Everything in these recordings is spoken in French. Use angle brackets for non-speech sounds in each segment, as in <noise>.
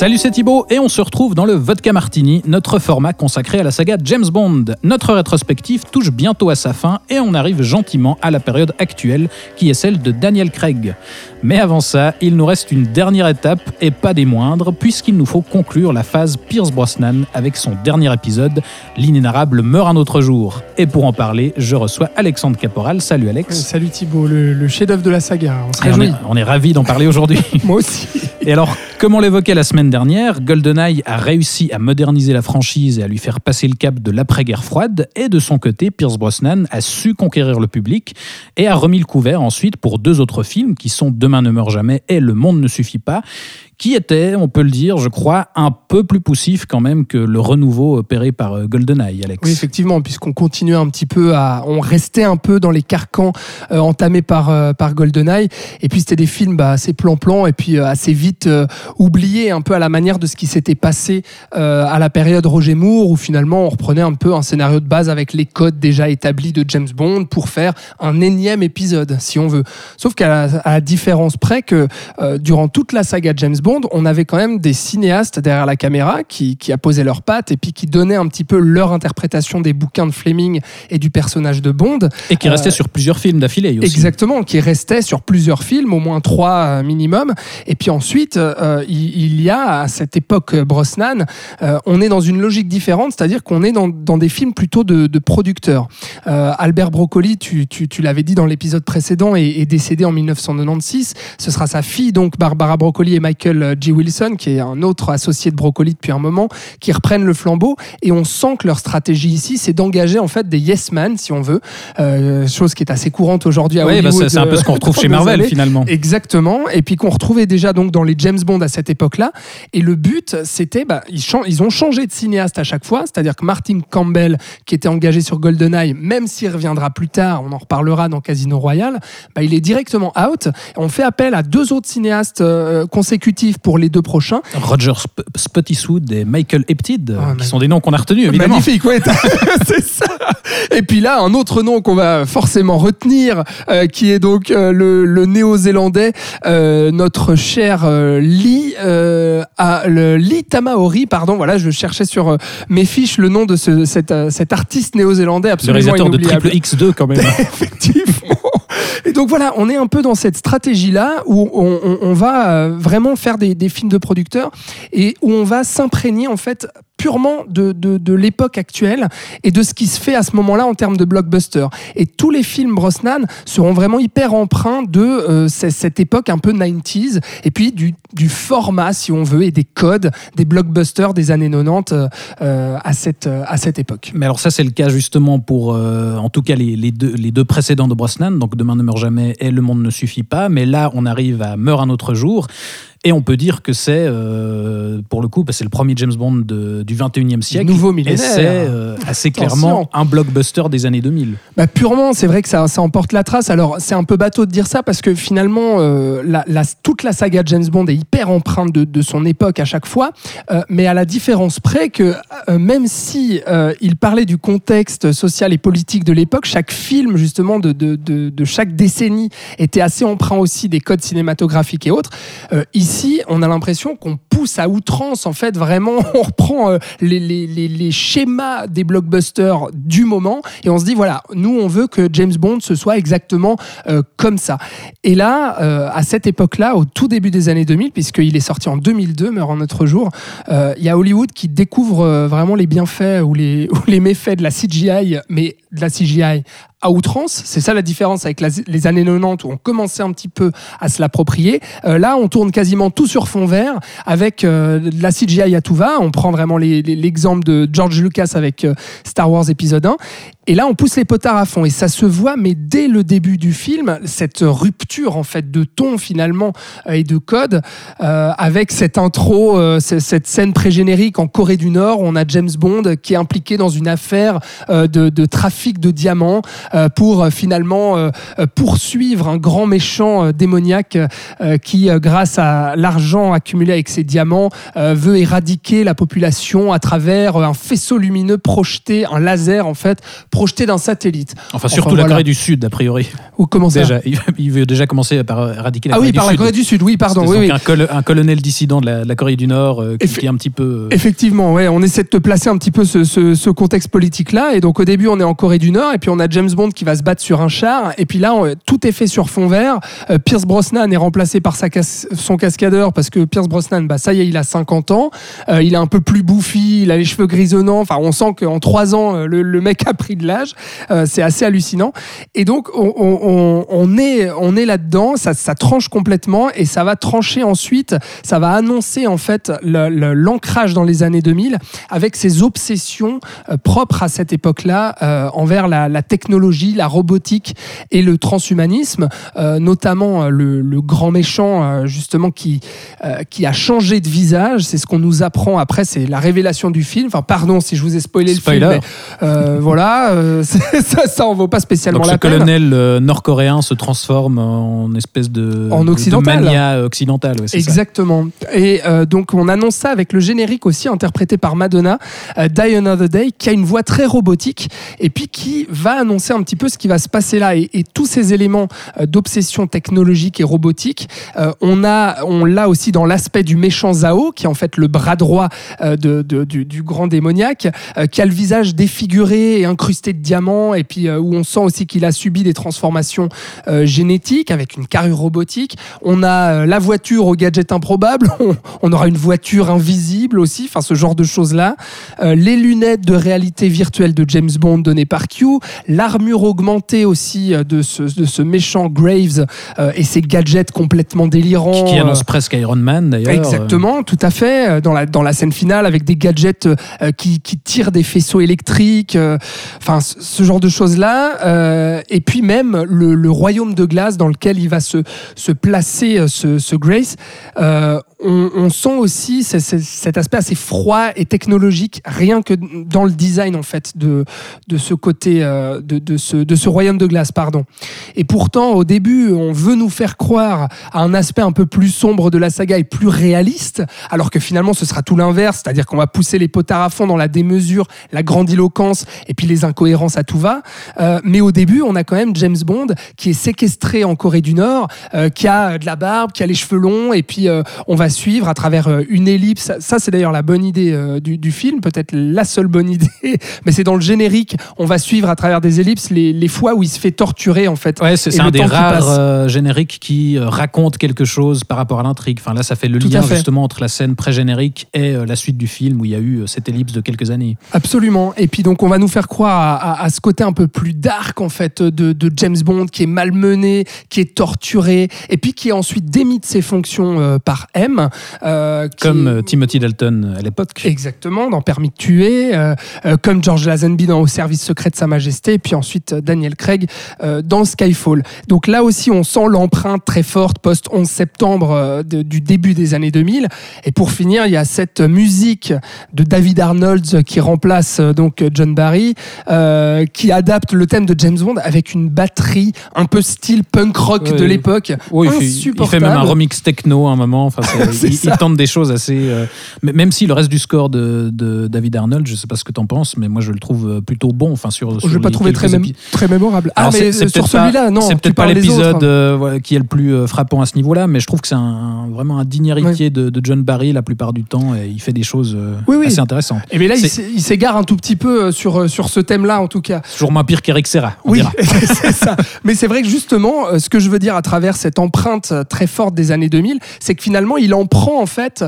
Salut, c'est Thibaut et on se retrouve dans le Vodka Martini, notre format consacré à la saga James Bond. Notre rétrospective touche bientôt à sa fin et on arrive gentiment à la période actuelle qui est celle de Daniel Craig. Mais avant ça, il nous reste une dernière étape et pas des moindres puisqu'il nous faut conclure la phase Pierce Brosnan avec son dernier épisode, L'inénarrable meurt un autre jour. Et pour en parler, je reçois Alexandre Caporal. Salut Alex. Salut Thibaut, le, le chef-d'œuvre de la saga. On est, on est ravis d'en parler aujourd'hui. <laughs> Moi aussi. Et alors, comme on l'évoquait la semaine dernière, GoldenEye a réussi à moderniser la franchise et à lui faire passer le cap de l'après-guerre froide. Et de son côté, Pierce Brosnan a su conquérir le public et a remis le couvert ensuite pour deux autres films qui sont Demain ne meurt jamais et Le monde ne suffit pas, qui étaient, on peut le dire, je crois, un peu plus poussifs quand même que le renouveau opéré par euh, GoldenEye, Alex. Oui, effectivement, puisqu'on continuait un petit peu à. On restait un peu dans les carcans euh, entamés par, euh, par GoldenEye. Et puis, c'était des films bah, assez plan-plan et puis assez vite oubliés, un peu à la manière de ce qui s'était passé à la période Roger Moore, où finalement, on reprenait un peu un scénario de base avec les codes déjà établis de James Bond pour faire un énième épisode, si on veut. Sauf qu'à la, la différence près que durant toute la saga James Bond, on avait quand même des cinéastes derrière la caméra qui, qui apposaient leurs pattes et puis qui donnaient un petit peu leur interprétation des bouquins de Fleming et du personnage de Bond. Et qui restait Euh, sur plusieurs films d'affilée aussi. Exactement, qui restait sur plusieurs films, au moins trois euh, minimum. Et puis ensuite, euh, il, y a à cette époque Brosnan, euh, on est dans une logique différente, c'est-à-dire qu'on est dans, dans des films plutôt de, de producteurs. Albert Broccoli, tu, tu, tu l'avais dit dans l'épisode précédent, est, est décédé en 1996. Ce sera sa fille, donc Barbara Broccoli et Michael euh, G. Wilson, qui est un autre associé de Broccoli depuis un moment, qui reprennent le flambeau. Et on sent que leur stratégie ici, c'est d'engager en fait des yes man, si on veut, euh, chose qui est assez courante aujourd'hui à Oui, bah, Hollywood. c'est c'est un peu ce qu'on euh, retrouve chez Marvel finalement. Exactement, et puis qu'on retrouvait déjà donc dans les James Bond à cette époque-là. Et le but, c'était, bah, ils ont changé de cinéaste à chaque fois, c'est-à-dire que Martin Campbell, qui était engagé sur GoldenEye, même s'il reviendra plus tard, on en reparlera dans Casino Royale, bah, il est directement out. On fait appel à deux autres cinéastes euh, consécutifs pour les deux prochains. Roger Sp- Spottiswoode et Michael Apted, Ah, qui sont des noms qu'on a retenus évidemment. Magnifique, ouais, <laughs> <laughs> c'est ça. Et puis là, un autre nom qu'on va forcément retenir, euh, qui est donc euh, le, le néo-zélandais, euh, notre cher Lee, ah, le Lee Tamaori, pardon, voilà, je cherchais sur mes fiches le nom de ce, cet, cet artiste néo-zélandais Le absolument réalisateur de. Triple X2 quand même. <laughs> Effectivement. Donc voilà, on est un peu dans cette stratégie-là où on va euh, vraiment faire des, des films de producteurs et où on va s'imprégner en fait purement de, de, de l'époque actuelle et de ce qui se fait à ce moment-là en termes de blockbuster. Et tous les films Brosnan seront vraiment hyper empreints de euh, cette époque un peu 90s et puis du, du format, si on veut, et des codes des blockbusters des années 90 euh, euh, à, cette, à cette époque. Mais alors ça c'est le cas justement pour en tout cas les, les deux, les deux précédents de Brosnan, donc Demain ne meurt jamais et Le monde ne suffit pas, mais là on arrive à Meurt un autre jour. Et on peut dire que c'est, euh, pour le coup, bah, c'est le premier James Bond de- du 21e siècle. Nouveau Et millénaire. c'est euh, assez clairement un blockbuster des années 2000. Bah, purement, c'est vrai que ça, ça emporte la trace. Alors, c'est un peu bateau de dire ça parce que finalement, euh, la, la- toute la saga James Bond est hyper empreinte de, de son époque à chaque fois. Mais à la différence près que même si il parlait du contexte social et politique de l'époque, chaque film justement de, de, de, de chaque décennie était assez empreint aussi des codes cinématographiques et autres. Ici, on a l'impression qu'on pousse à outrance, en fait, vraiment, <laughs> on reprend euh, les, schémas des blockbusters du moment et on se dit, voilà, nous, on veut que James Bond, ce soit exactement euh, comme ça. Et là, euh, à cette époque-là, au tout début des années 2000, puisqu'il est sorti en 2002, meurt en notre jour, il y a Hollywood qui découvre vraiment les bienfaits ou les, <laughs> les méfaits de la CGI, mais de la CGI à outrance. C'est ça la différence avec les années 90 où on commençait un petit peu à se l'approprier. Là, on tourne quasiment tout sur fond vert avec avec euh, la CGI à tout va. On prend vraiment l'exemple de George Lucas avec euh, Star Wars épisode 1. Et là, on pousse les potards à fond. Et ça se voit, mais dès le début du film, cette rupture en fait de ton finalement euh, et de code, euh, avec cette intro, euh, cette scène pré-générique en Corée du Nord, où on a James Bond qui est impliqué dans une affaire euh, de, de trafic de diamants euh, pour euh, finalement poursuivre un grand méchant démoniaque qui, grâce à l'argent accumulé avec ses diamants, veut éradiquer la population à travers un faisceau lumineux projeté, un laser en fait, projeté d'un satellite. Enfin, surtout Enfin, la. Corée du Sud, a priori. Ou comment ça Déjà, il, veut déjà commencer par éradiquer la Ah Corée oui, du par la. Corée du Sud, oui, pardon. Oui, donc oui. Un, col- un colonel dissident de la, de la Corée du Nord euh, qui, est un petit peu. euh, Effectivement, ouais, on essaie de te placer un petit peu ce, ce- ce contexte politique-là. Et donc au début, on est en Corée du Nord, et puis on a James Bond qui va se battre sur un char. Et puis là, on- tout est fait sur fond vert. Euh, Pierce Brosnan est remplacé par sa cas- son cascadeur parce que Pierce Brosnan, bah, ça y est, il a 50 ans. Euh, il est un peu plus bouffi, il a les cheveux grisonnants. Enfin, on sent qu'en 3 ans, euh, le, le mec a pris de l'âge. Euh, c'est assez hallucinant. Et donc, on, on- on- on est, on est là-dedans, ça, ça tranche complètement et ça va trancher ensuite, ça va annoncer en fait le- le- l'ancrage dans les années 2000 avec ses obsessions euh, propres à cette époque-là euh, envers la, la technologie, la robotique et le transhumanisme, notamment le, le grand méchant justement qui, qui a changé de visage, c'est ce qu'on nous apprend après, c'est la révélation du film. Enfin, pardon si je vous ai spoilé Spoiler. le film, mais euh, euh, <laughs> ça, ça en vaut pas spécialement Donc ce la peine. colonel euh, nord-coréen se transforme en espèce de, En de- occidental. de mania occidentale. ouais, ça. Exactement. Et euh, donc on annonce ça avec le générique aussi interprété par Madonna, euh, Die Another Day, qui a une voix très robotique et puis qui va annoncer un petit peu ce qui va se passer là. Et, et tous ces éléments euh, d'obsession technologique et robotique, euh, on a, on l'a aussi dans l'aspect du méchant Zao, qui est en fait le bras droit euh, de, de- du, du grand démoniaque, euh, qui a le visage défiguré et incrusté de diamants, et puis euh, où on sent aussi qu'il a subi des transformations euh, génétiques avec une carrure robotique. On a euh, la voiture au gadget improbable, <laughs> on, on aura une voiture invisible aussi, enfin ce genre de choses-là. Euh, les lunettes de réalité virtuelle de James Bond données par Q, l'armure augmentée aussi de ce, de ce méchant Graves et ses gadgets complètement délirants. Qui, qui annonce presque Iron Man d'ailleurs. Exactement, tout à fait. Dans la, dans la scène finale, avec des gadgets qui, qui tirent des faisceaux électriques, ce, genre de choses-là. euh, et puis même le, royaume de glace dans lequel il va se, placer, euh, ce, ce Grace. euh, on, on sent aussi ce- ce- cet aspect assez froid et technologique, rien que dans le design en fait de, de ce côté, euh, de, de ce, de ce royaume de glace, pardon. Et pourtant, au début, on veut nous faire croire à un aspect un peu plus sombre de la saga et plus réaliste, alors que finalement, ce sera tout l'inverse, c'est-à-dire qu'on va pousser les potards à fond dans la démesure, la grandiloquence et puis les incohérences à tout va. Euh, mais au début, on a quand même James Bond qui est séquestré en Corée du Nord, euh, qui a de la barbe, qui a les cheveux longs, et puis on va suivre à travers euh, une ellipse. Ça, c'est d'ailleurs la bonne idée euh, du, du film, peut-être la seule bonne <laughs> idée, mais c'est dans le générique. On va suivre à travers des ellipses les, les fois où il se fait torturer en fait. Ouais, c'est un des rares euh, génériques qui raconte quelque chose par rapport à l'intrigue. Enfin, là, ça fait le Tout lien justement entre la scène pré-générique et euh, la suite du film où il y a eu cette ellipse de quelques années. Absolument. Et puis donc on va nous faire croire à, à- à ce côté un peu plus dark en fait de, de James Bond qui est malmené, qui est torturé, et puis qui est ensuite démis de ses fonctions euh, par M. euh, qui Comme est- euh, Timothy Dalton à l'époque. Exactement, dans Permis de tuer, euh, euh, comme George Lazenby dans Au service secret de Sa Majesté, et puis ensuite euh, Daniel Craig euh, dans Skyfall. Donc là aussi, on sent l'empreinte très forte post-11 septembre euh, de- du début des années 2000. Et pour finir, il y a cette musique de David Arnold qui remplace euh, donc John Barry, euh, qui adapte le thème de James Bond avec une batterie un peu style punk rock de l'époque. Oui, il, fait, il fait Insupportable. même un remix techno à un moment. Enfin, <laughs> il, tente des choses assez. euh, même si le reste du score de, de David Arnold, je sais pas ce que tu en penses, mais moi je le trouve euh, plutôt bon. Enfin, sur, Je sur l'ai pas trouvé très, mém- très mémorable. Ah, Alors, mais c'est- euh, sur peut-être pas- celui-là, non. C'est peut-être pas l'épisode euh, qui est le plus frappant à ce niveau-là, mais je trouve que c'est un, vraiment un digne héritier de, de John Barry la plupart du temps et il fait des choses Oui, oui. assez intéressantes. Et mais là, il s'égare un tout petit peu sur, sur ce thème-là, en tout cas. Toujours moins pire qu'Eric Serra. Oui, <laughs> c'est ça. Mais c'est vrai que justement, ce que je veux dire à travers cette empreinte très forte des années 2000, c'est que finalement, il en prend en fait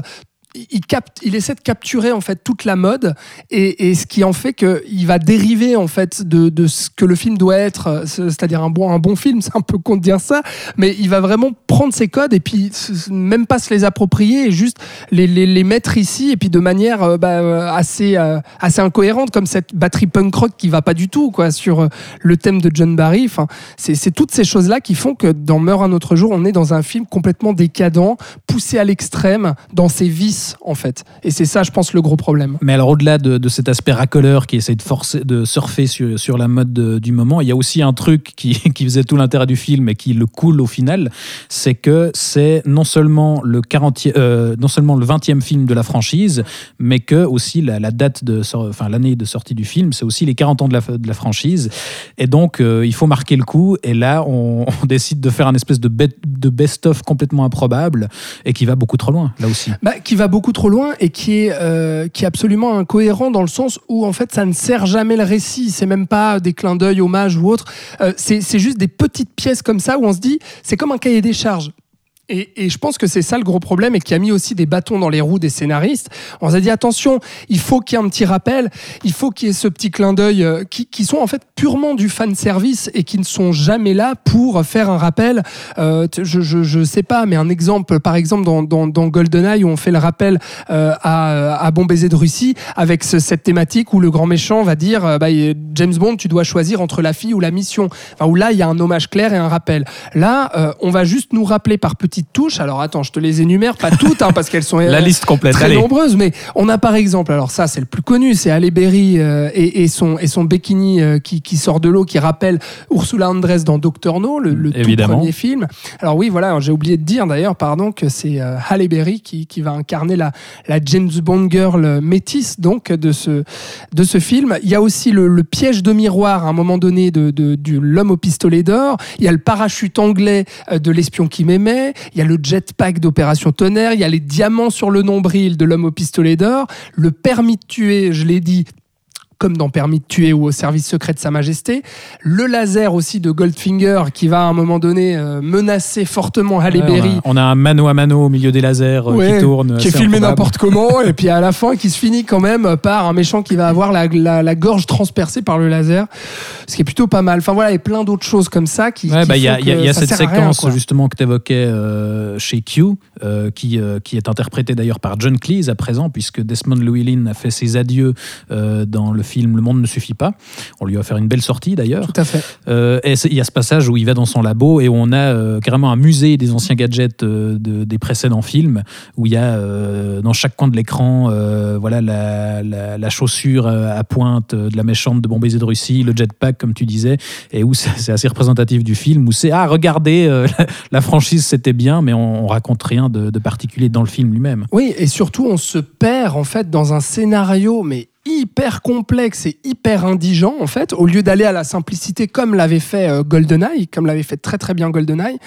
il, essaie de capturer en fait toute la mode et, ce qui en fait qu'il va dériver en fait de, ce que le film doit être, euh, c'est-à-dire un bon, un bon film, <laughs> c'est un peu con de dire ça, mais il va vraiment prendre ses codes et puis même pas se les approprier et juste les, les, les mettre ici et puis de manière euh, bah, euh, assez, assez incohérente comme cette batterie punk rock qui va pas du tout quoi sur le thème de John Barry. Enfin, c'est toutes ces choses-là qui font que dans Meurt un autre jour, on est dans un film complètement décadent, poussé à l'extrême dans ses vices en fait. Et c'est ça, je pense, le gros problème. Mais alors au-delà de, de, cet aspect racoleur qui essaie de, forcer, de surfer sur, sur la mode de, du moment, il y a aussi un truc qui, <laughs> qui faisait tout l'intérêt du film et qui le coule au final, c'est que c'est non seulement le 40 euh, non seulement le 20e film de la franchise, mais que aussi la, la date de enfin l'année de sortie du film, c'est aussi les 40 ans de la, de la franchise. Et donc euh, il faut marquer le coup. Et là, on, <laughs> on décide de faire un espèce de, de best-of complètement improbable et qui va beaucoup trop loin là aussi. Bah, qui va beaucoup trop loin et qui est, euh, qui est absolument incohérent dans le sens où en fait ça ne sert jamais le récit. C'est même pas des clins d'œil, hommages ou autre. Euh, c'est juste des petites pièces comme ça où on se dit c'est comme un cahier des charges. Et, je pense que c'est ça le gros problème et qui a mis aussi des bâtons dans les roues des scénaristes. On s'est dit attention, il faut qu'il y ait un petit rappel, il faut qu'il y ait ce petit clin d'œil euh, qui, sont en fait purement du fan service et qui ne sont jamais là pour faire un rappel. Euh, je, je, je, sais pas, mais un exemple, par exemple dans, GoldenEye où on fait le rappel euh, à, à, Bon baiser de Russie avec ce, cette thématique où le grand méchant va dire bah, James Bond, tu dois choisir entre la fille ou la mission. Enfin, où là il y a un hommage clair et un rappel. Là, on va juste nous rappeler par petits touches. Alors attends, je te les énumère, pas toutes, hein, parce qu'elles sont <laughs> la liste complète, très nombreuses, mais on a par exemple, alors ça c'est le plus connu, c'est Halle Berry euh, et, et, son, et son bikini euh, qui, qui, sort de l'eau, qui rappelle Ursula Andress dans Doctor No, le, le tout premier film. Alors oui, voilà, j'ai oublié de dire d'ailleurs, pardon, que c'est euh, Halle Berry qui, qui, va incarner la, la James Bond girl métisse donc de ce, de ce film. Il y a aussi le, le piège de miroir à un moment donné de, de, de l'homme au pistolet d'or. Il y a le parachute anglais de l'espion qui m'aimait il y a le jetpack d'Opération Tonnerre, il y a les diamants sur le nombril de l'homme au pistolet d'or, le permis de tuer, je l'ai dit, comme dans Permis de tuer ou au service secret de Sa Majesté. Le laser aussi de Goldfinger qui va à un moment donné euh, menacer fortement Halle ouais, Berry. On, on, a un mano à mano au milieu des lasers euh, ouais, qui tourne. Qui est filmé n'importe comment et puis à la fin qui se finit quand même par un méchant qui va avoir la, la, la, gorge transpercée par le laser. Ce qui est plutôt pas mal. Enfin voilà, et plein d'autres choses comme ça qui. Il ouais, bah, y a, y a, y a cette séquence rien, justement que tu évoquais euh, chez Q euh, qui, qui est interprétée d'ailleurs par John Cleese à présent puisque Desmond Llewellyn a fait ses adieux dans le film Le Monde ne suffit pas. On lui a offert une belle sortie d'ailleurs. Tout à fait. Euh, et il y a ce passage où il va dans son labo et où on a euh, carrément un musée des anciens gadgets euh, de, des précédents films, où il y a dans chaque coin de l'écran voilà, la, la, la, chaussure à pointe de la méchante de Bon Baiser de Russie, le jetpack comme tu disais, et où c'est assez représentatif du film, où c'est ah regardez, <laughs> la, la, franchise c'était bien, mais on, on raconte rien de, de particulier dans le film lui-même. Oui, et surtout on se perd en fait dans un scénario mais hyper complexe et hyper indigent en fait au lieu d'aller à la simplicité comme l'avait fait euh, GoldenEye comme l'avait fait très très bien GoldenEye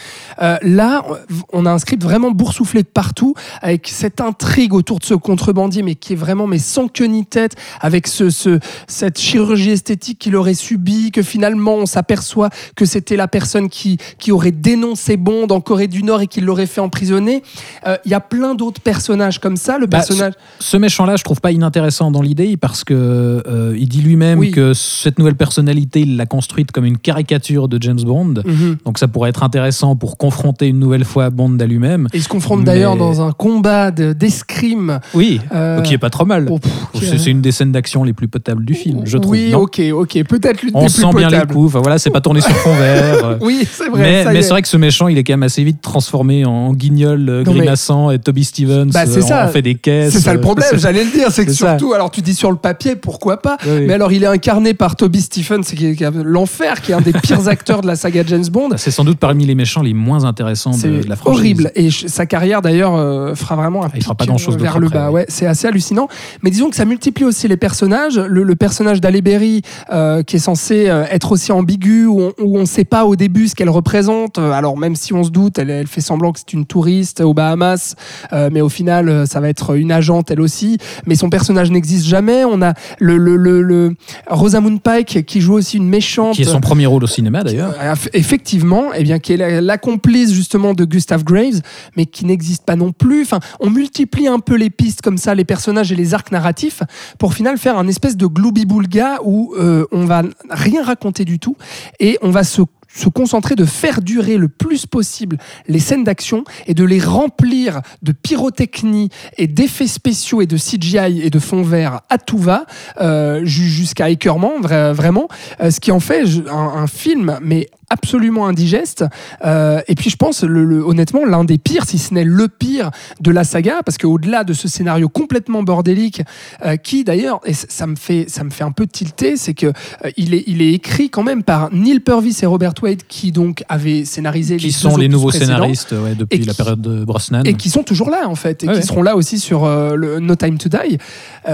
euh, là on a un script vraiment boursouflé de partout avec cette intrigue autour de ce contrebandier mais qui est vraiment mais sans queue ni tête avec ce, ce cette chirurgie esthétique qu'il aurait subi que finalement on s'aperçoit que c'était la personne qui qui aurait dénoncé Bond en Corée du Nord et qui l'aurait fait emprisonner. Il euh, y a plein d'autres personnages comme ça. Le bah, personnage ce, ce méchant là je trouve pas inintéressant dans l'idée parce que euh, il dit lui-même oui. que cette nouvelle personnalité, il l'a construite comme une caricature de James Bond. Mm -hmm. Donc ça pourrait être intéressant pour confronter une nouvelle fois Bond à lui-même. Il se confronte Mais... d'ailleurs dans un combat d'escrime. De, oui, euh... qui est pas trop mal. Oh, c'est une des scènes d'action les plus potables du film, je trouve. Oui, non ok, ok, peut-être l'une On des sent plus bien les coups. Enfin, voilà, c'est pas tourné sur fond vert. <laughs> oui, c'est vrai. Mais, mais c'est vrai que ce méchant, il est quand même assez vite transformé en guignol euh, grimaçant mais... et Toby Stevens bah, euh, ça. fait des caisses. C'est ça le problème, j'allais le dire. C'est que surtout, alors tu dis sur le papier, pourquoi pas oui, oui. Mais alors, il est incarné par Toby Stephens, qui est, l'enfer, qui est un des pires <laughs> acteurs de la saga James Bond. C'est sans doute parmi les méchants les moins intéressants de, de, la franchise. horrible. Et sa carrière, d'ailleurs, euh, fera vraiment un ah, il fera pas grand chose vers le bas. Ouais, c'est assez hallucinant. Mais disons que ça multiplie aussi les personnages. Le, le personnage d'Halle Berry, euh, qui est censé euh, être aussi ambigu, où on ne sait pas au début ce qu'elle représente. Alors, même si on se doute, elle, elle fait semblant que c'est une touriste aux Bahamas, euh, mais au final, ça va être une agente, elle aussi. Mais son personnage n'existe jamais. On a le, le, le, le- Rosamund Pike qui joue aussi une méchante. Qui est son premier rôle au cinéma d'ailleurs. Euh, Effectivement, eh bien, qui est la, la complice justement de Gustav Graves, mais qui n'existe pas non plus. Enfin, on multiplie un peu les pistes comme ça, les personnages et les arcs narratifs, pour au final faire un espèce de gloubi-boulga où euh, on va rien raconter du tout et on va se se concentrer de faire durer le plus possible les scènes d'action et de les remplir de pyrotechnie et d'effets spéciaux et de CGI et de fond vert à tout va euh, ju- jusqu'à écœurement vra- vraiment. Euh, ce qui en fait un film mais absolument indigeste Euh, et puis je pense le, le- honnêtement l'un des pires si ce n'est le pire de la saga parce qu'au-delà de ce scénario complètement bordélique euh, qui d'ailleurs et ça me fait ça me fait un peu tilter c'est que euh, il est il est écrit quand même par Neil Purvis et Robert Wade qui donc avaient scénarisé Qui les sont les nouveaux scénaristes ouais, depuis la période de Brosnan. et qui sont toujours là en fait et qui ouais. seront là aussi sur euh, le No Time to Die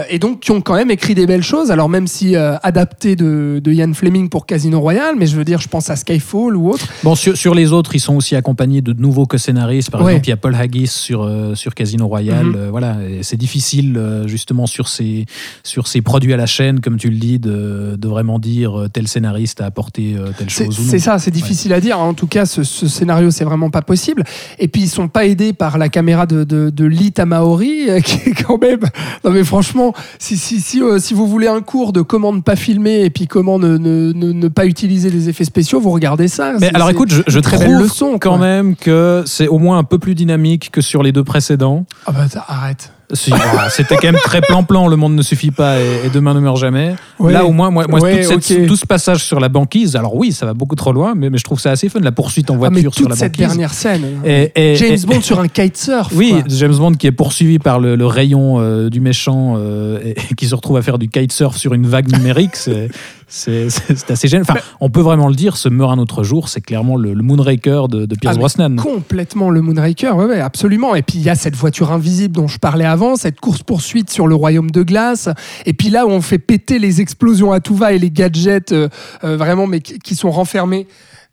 et donc qui ont quand même écrit des belles choses alors même si adapté de, de Ian Fleming pour Casino Royale mais je veux dire je pense à Skyfall ou autre Bon, sur, sur les autres, ils sont aussi accompagnés de nouveaux co-scénaristes. Par Ouais. exemple, il y a Paul Haggis sur, euh, sur Casino Royale. Mhm. Euh, voilà, c'est difficile, euh, justement, sur ces, sur ces produits à la chaîne, comme tu le dis, de, de vraiment dire tel scénariste a apporté telle C'est chose c'est ça, c'est difficile à dire. En tout cas, ce, ce scénario, c'est vraiment pas possible. Et puis, ils sont pas aidés par la caméra de, de, de Lee Tamaori, <laughs> qui est quand même. Non, mais franchement, si, si, si, si vous voulez un cours de comment ne pas filmer et puis comment ne, ne, ne, ne pas utiliser les effets spéciaux, vous regardez ça. Mais alors écoute, je, je leçon, quand même que c'est au moins un peu plus dynamique que sur les deux précédents. Ah bah, arrête. Si, <laughs> C'était quand même très plan-plan, le monde ne suffit pas et, et demain ne meurt jamais. Ouais. Là, au moins, moi, moi Ouais, toute cette- ok. tout ce passage sur la banquise, alors oui, ça va beaucoup trop loin, mais, mais je trouve ça assez fun, la poursuite en Ah, mais voiture sur toute la cette banquise. dernière scène. Et- et- James Bond <laughs> sur un kitesurf. Oui, quoi. James Bond qui est poursuivi par le, le rayon euh, du méchant euh, et, et qui se retrouve à faire du kitesurf sur une vague numérique, c'est c'est- assez gênant. Enfin, on peut vraiment le dire, ce meurt un autre jour, c'est clairement le, le Moonraker de, de Pierce Ah, Brosnan. Complètement le Moonraker, ouais, ouais, absolument. Et puis il y a cette voiture invisible dont je parlais avant, cette course-poursuite sur le royaume de glace. Et puis là où on fait péter les explosions à tout va et les gadgets euh, euh, vraiment, mais qui, qui sont renfermés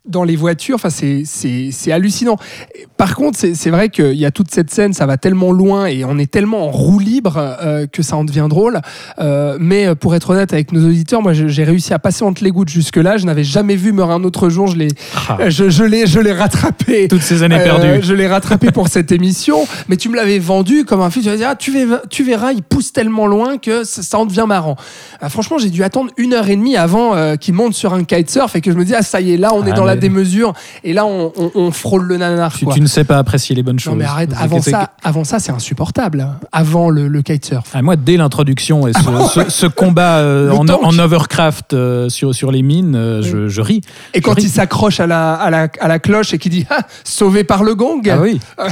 dans les voitures, enfin c'est hallucinant. Par contre, c'est c'est vrai qu'il y a toute cette scène, ça va tellement loin et on est tellement en roue libre euh, que ça en devient drôle. Euh, mais euh, pour être honnête avec nos auditeurs, moi j'ai réussi à passer entre les gouttes jusque là. Je n'avais jamais vu Meurt un autre jour. Je l'ai Ah, je, je l'ai rattrapé. toutes ces années Euh, perdues. je l'ai rattrapé pour cette émission, mais tu me l'avais vendu comme un film. Tu vas dire, ah, tu, verras, tu verras, il pousse tellement loin que ça, ça en devient marrant. Ah, franchement, j'ai dû attendre une heure et demie avant qu'il monte sur un kitesurf et que je me dis, ah, ça y est, là, on est Ah, dans la mais- démesure et là, on, on- on frôle le nanar. Tu, quoi. tu ne sais pas apprécier les bonnes choses. Non, mais arrête, avant ça, avant ça, c'est insupportable. hein. Avant le, le kitesurf. Ah, moi, dès l'introduction et ce, ce- ce combat euh, en, overcraft euh, sur, sur les mines, euh, je, je ris. Et quand il s'accroche à la, à, la, à la cloche et qu'il dit, ah, sauvé par le gong. Ah oui. <laughs>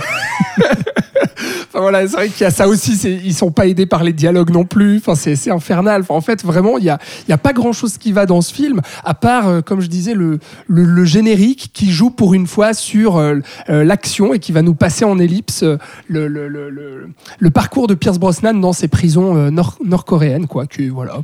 Voilà, c'est vrai qu'il y a ça aussi. Ils sont pas aidés par les dialogues non plus. Enfin, c'est infernal. En fait, vraiment, il y a, pas grand chose qui va dans ce film, à part, euh, comme je disais, le, générique qui joue pour une fois sur euh, euh, l'action et qui va nous passer en ellipse le, parcours de Pierce Brosnan dans ces prisons nord- nord-coréennes, quoi. Que, voilà.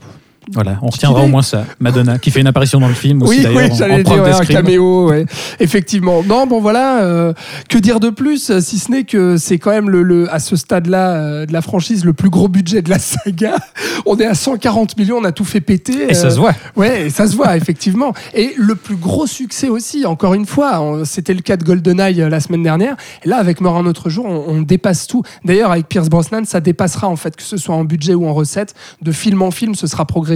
Voilà, on retiendra au moins ça. Madonna, qui fait une apparition dans le film aussi oui, d'ailleurs. oui, j'allais dire ouais, un caméo, ouais. effectivement. Non, bon voilà, euh, que dire de plus, euh, si ce n'est que c'est quand même le, le- à ce stade-là euh, de la franchise le plus gros budget de la saga. <laughs> On est à 140 millions, on a tout fait péter. Et ça se voit. Ouais, et ça se voit effectivement. Et le plus gros succès aussi, encore une fois, c'était le cas de GoldenEye la semaine dernière. Et là, avec Mort un autre jour, on, on dépasse tout. D'ailleurs, avec Pierce Brosnan, ça dépassera en fait, que ce soit en budget ou en recette, de film en film, ce sera progressif.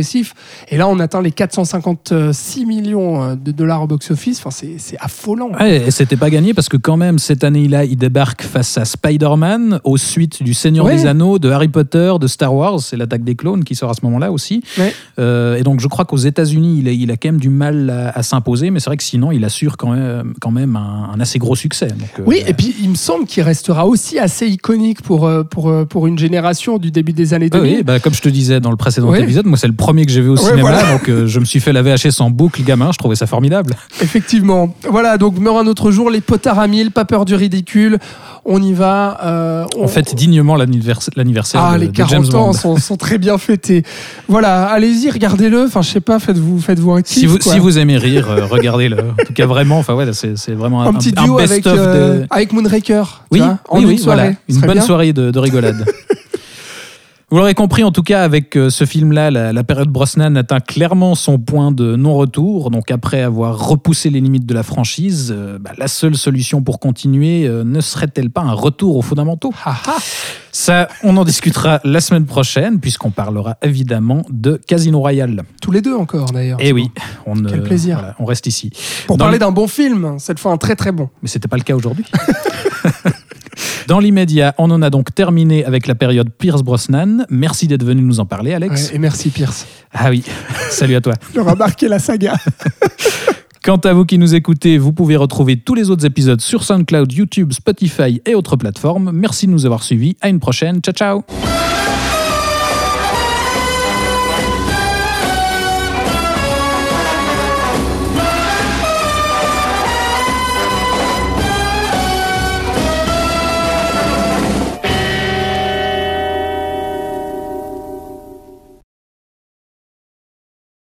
Et là, on atteint les 456 millions euh, de dollars au box-office. Enfin, c'est affolant. Ouais, et c'était pas gagné parce que quand même cette année-là, il débarque face à Spider-Man, aux suites du Seigneur Ouais. des Anneaux, de Harry Potter, de Star Wars, c'est l'attaque des clones qui sort à ce moment-là aussi. Ouais. Euh, et donc je crois qu'aux États-Unis, il a, il a quand même du mal à, à s'imposer, mais c'est vrai que sinon, il assure quand même, quand même un, un assez gros succès. Donc, euh, Oui, et puis il me semble qu'il restera aussi assez iconique pour, pour, pour une génération du début des années Ah 2000. oui, bah, comme je te disais dans le précédent épisode, moi c'est le premier que j'ai vu au Ouais, cinéma, voilà. donc euh, je me suis fait la VHS en boucle, gamin, je trouvais ça formidable. Effectivement. Voilà, donc meurt un autre jour, les potards à mille, pas peur du ridicule. On y va. euh, on On fête dignement l'annivers- l'anniversaire Ah, de, les de James 40 ans Bond. sont, sont très bien fêtés. Voilà, allez-y, regardez-le. Enfin, je sais pas, faites-vous faites -vous un kiff. Si vous, quoi. si vous aimez rire, euh, regardez-le. En tout cas, vraiment, enfin ouais, c'est vraiment un, un petit duo avec, de- avec Moonraker. Oui, en oui, voilà, une bonne bien. soirée de, de rigolade. <laughs> Vous l'aurez compris, en tout cas, avec euh, ce film-là, la, la période Brosnan atteint clairement son point de non-retour. Donc, après avoir repoussé les limites de la franchise, euh, bah, la seule solution pour continuer euh, ne serait-elle pas un retour aux fondamentaux? Ça, on en discutera la semaine prochaine, puisqu'on parlera évidemment de Casino Royale. Tous les deux encore d'ailleurs. Et oui, on, Quel euh, plaisir. voilà, on reste ici. Pour Dans parler le- d'un bon film, cette fois un très très bon. Mais c'était pas le cas aujourd'hui. <laughs> Dans l'immédiat, on en a donc terminé avec la période Pierce Brosnan. Merci d'être venu nous en parler, Alex. Ouais, et merci Pierce. Ah oui, <laughs> salut à toi. De remarquer la saga. <laughs> Quant à vous qui nous écoutez, vous pouvez retrouver tous les autres épisodes sur SoundCloud, YouTube, Spotify et autres plateformes. Merci de nous avoir suivis. À une prochaine. Ciao, ciao.